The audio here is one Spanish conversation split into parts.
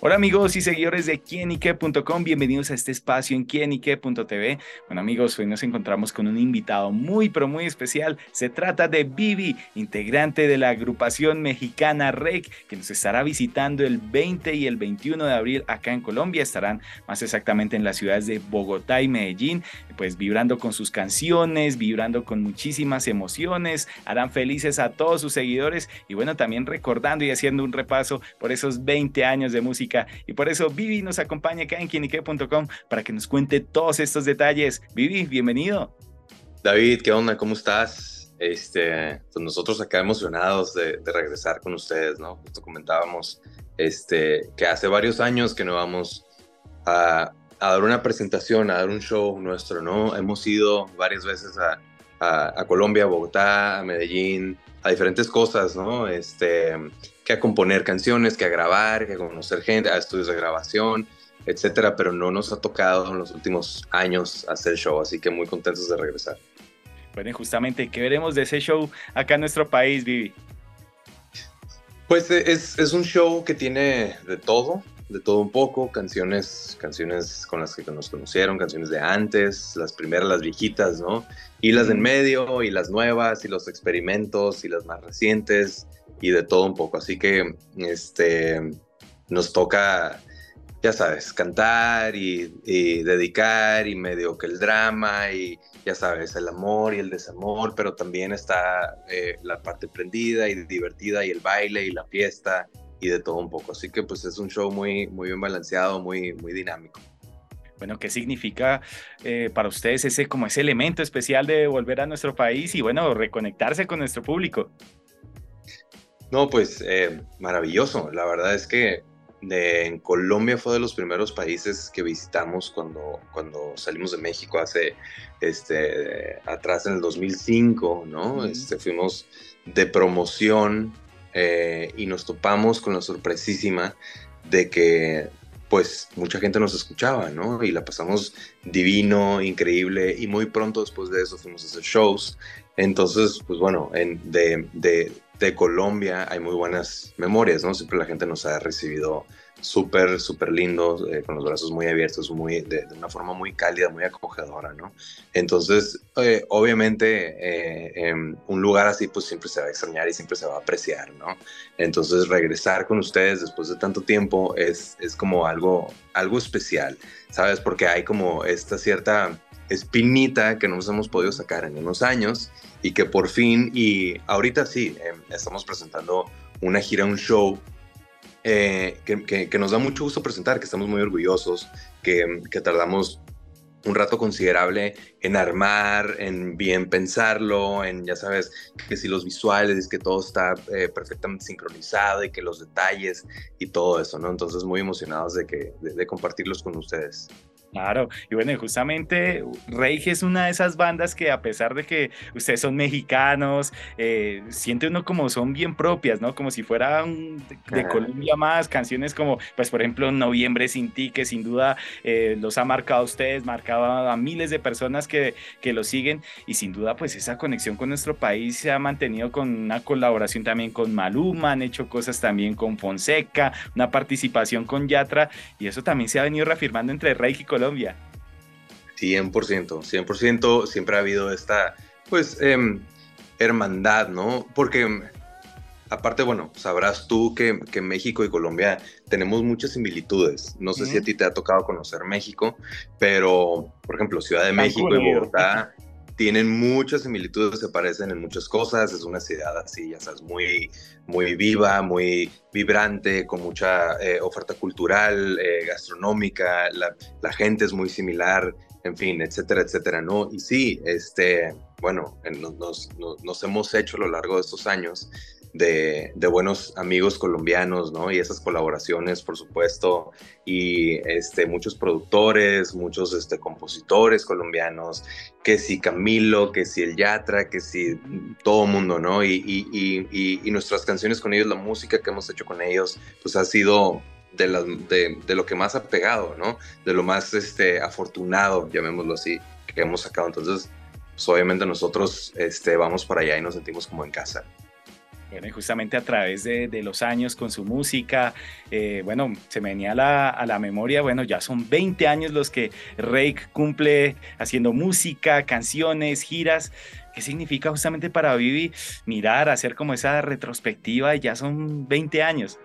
Hola amigos y seguidores de quienique.com, bienvenidos a este espacio en quienique.tv. Bueno amigos, hoy nos encontramos con un invitado muy pero muy especial. Se trata de Vivi, integrante de la agrupación mexicana REC, que nos estará visitando el 20 y el 21 de abril acá en Colombia. Estarán más exactamente en las ciudades de Bogotá y Medellín, pues vibrando con sus canciones, vibrando con muchísimas emociones, harán felices a todos sus seguidores y bueno, también recordando y haciendo un repaso por esos 20 años de música y por eso Vivi nos acompaña acá en quienique.com para que nos cuente todos estos detalles. Vivi, bienvenido. David, ¿qué onda? ¿Cómo estás? Este, pues nosotros acá emocionados de, regresar con ustedes, ¿no? Justo comentábamos este, que hace varios años que no vamos a, dar una presentación, a dar un show nuestro, ¿no? Hemos ido varias veces a, a, a Colombia, a Bogotá, a Medellín, a diferentes cosas, ¿no? Este, que a componer canciones, que a grabar, que a conocer gente, a estudios de grabación, etcétera, pero no nos ha tocado en los últimos años hacer show, así que muy contentos de regresar. Bueno, justamente, ¿qué veremos de ese show acá en nuestro país, Vivi? Pues eh, es, es un show que tiene de todo, de todo un poco, canciones, canciones con las que nos conocieron, canciones de antes, las primeras, las viejitas, ¿no? Y las de en medio, y las nuevas, y los experimentos, y las más recientes, y de todo un poco. Así que este, nos toca, ya sabes, cantar y, dedicar y medio que el drama y ya sabes, el amor y el desamor, pero también está eh, la parte prendida y divertida y el baile y la fiesta y de todo un poco. Así que pues es un show muy, muy bien balanceado, muy, muy dinámico. Bueno, ¿qué significa eh, para ustedes ese como ese elemento especial de volver a nuestro país y bueno, reconectarse con nuestro público? No, pues eh, maravilloso. La verdad es que en Colombia fue de los primeros países que visitamos cuando, cuando salimos de México hace este, atrás en el 2005, ¿no? Este, fuimos de promoción eh, y nos topamos con la sorpresísima de que pues mucha gente nos escuchaba, ¿no? Y la pasamos divino, increíble, y muy pronto después de eso fuimos a hacer shows. Entonces, pues bueno, en, de, de, de Colombia hay muy buenas memorias, ¿no? Siempre la gente nos ha recibido súper, súper lindo, eh, con los brazos muy abiertos, muy, de, una forma muy cálida, muy acogedora, ¿no? Entonces, eh, obviamente, eh, un lugar así, pues siempre se va a extrañar y siempre se va a apreciar, ¿no? Entonces, regresar con ustedes después de tanto tiempo es, es como algo, algo especial, ¿sabes? Porque hay como esta cierta espinita que no nos hemos podido sacar en unos años y que por fin, y ahorita sí, estamos presentando una gira, un show eh, que, nos da mucho gusto presentar, que estamos muy orgullosos, que, tardamos un rato considerable en armar, en bien pensarlo, en ya sabes, que si los visuales, que todo está eh, perfectamente sincronizado y que los detalles y todo eso, ¿no? Entonces muy emocionados de, que, de compartirlos con ustedes. Claro, y bueno, justamente Reige es una de esas bandas que a pesar de que ustedes son mexicanos, eh, siente uno como son bien propias, ¿no? Como si fueran de, Colombia más, canciones como, pues por ejemplo, Noviembre sin ti, que sin duda eh, los ha marcado a ustedes, marcado a miles de personas que, que lo siguen, y sin duda pues esa conexión con nuestro país se ha mantenido con una colaboración también con Maluma, han hecho cosas también con Fonseca, una participación con Yatra, y eso también se ha venido reafirmando entre Reiki y Colombia Colombia. 100%, 100%, siempre ha habido esta, pues, em, hermandad, ¿no? Porque, aparte, bueno, sabrás tú que, que, México y Colombia tenemos muchas similitudes. No sé si a ti te ha tocado conocer México, pero, por ejemplo, Ciudad de México y Bogotá tienen muchas similitudes, se parecen en muchas cosas, es una ciudad así, ya sabes, muy, muy viva, muy vibrante, con mucha eh, oferta cultural, eh, gastronómica, la, gente es muy similar, en fin, etcétera, etcétera, ¿no? Y sí, este, bueno, nos hemos hecho a lo largo de estos años de, buenos amigos colombianos, ¿no? Y esas colaboraciones, por supuesto, y este, muchos productores, muchos este, compositores colombianos, que si Camilo, que si el Yatra, que si todo mundo, ¿no? Y, nuestras canciones con ellos, la música que hemos hecho con ellos, pues ha sido de, de, lo que más ha pegado, ¿no? De lo más este, afortunado, llamémoslo así, que hemos sacado. Entonces, pues obviamente nosotros este, vamos para allá y nos sentimos como en casa. Justamente a través de, los años con su música, eh, bueno, se me venía a la, a la, memoria, bueno, ya son 20 años los que Rake cumple haciendo música, canciones, giras. ¿Qué significa justamente para Vivi mirar, hacer como esa retrospectiva y ya son 20 años?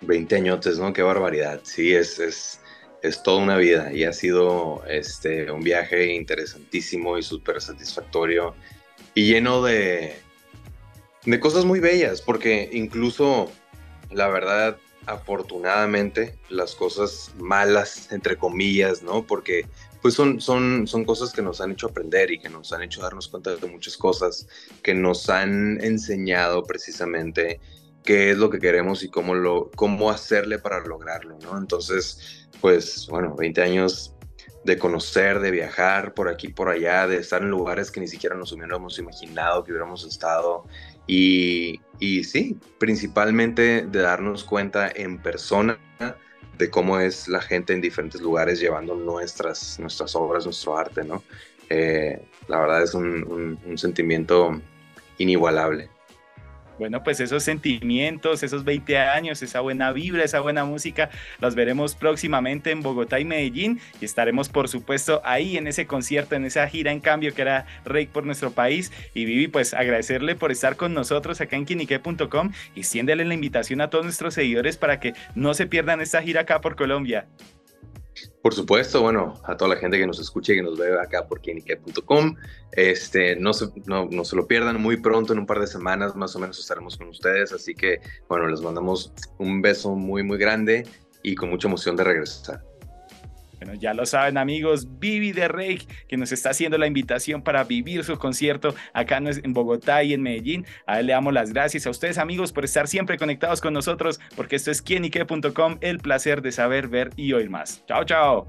20 añotes, ¿no? Qué barbaridad. Sí, es, es, es toda una vida y ha sido este, un viaje interesantísimo y súper satisfactorio y lleno de, de cosas muy bellas, porque incluso, la verdad, afortunadamente, las cosas malas, entre comillas, ¿no? Porque pues son, son, son cosas que nos han hecho aprender y que nos han hecho darnos cuenta de muchas cosas, que nos han enseñado precisamente qué es lo que queremos y cómo, lo, cómo hacerle para lograrlo, ¿no? Entonces, pues bueno, 20 años de conocer, de viajar por aquí, por allá, de estar en lugares que ni siquiera nos hubiéramos imaginado que hubiéramos estado. Y, y sí, principalmente de darnos cuenta en persona de cómo es la gente en diferentes lugares llevando nuestras, nuestras obras, nuestro arte, ¿no? Eh, la verdad es un, un sentimiento inigualable bueno, pues esos sentimientos, esos 20 años, esa buena vibra, esa buena música, los veremos próximamente en Bogotá y Medellín y estaremos por supuesto ahí en ese concierto, en esa gira en cambio que era Rey por nuestro país. Y Vivi, pues agradecerle por estar con nosotros acá en quinique.com y extiéndele la invitación a todos nuestros seguidores para que no se pierdan esta gira acá por Colombia. Por supuesto, bueno, a toda la gente que nos escuche y que nos ve acá por quienique.com, este, no, se, no, no se lo pierdan, muy pronto, en un par de semanas más o menos estaremos con ustedes, así que, bueno, les mandamos un beso muy, muy grande y con mucha emoción de regresar. Bueno, ya lo saben amigos, Vivi de Rey, que nos está haciendo la invitación para vivir su concierto acá en Bogotá y en Medellín. A él le damos las gracias a ustedes amigos por estar siempre conectados con nosotros, porque esto es quienique.com, el placer de saber, ver y oír más. Chao, chao.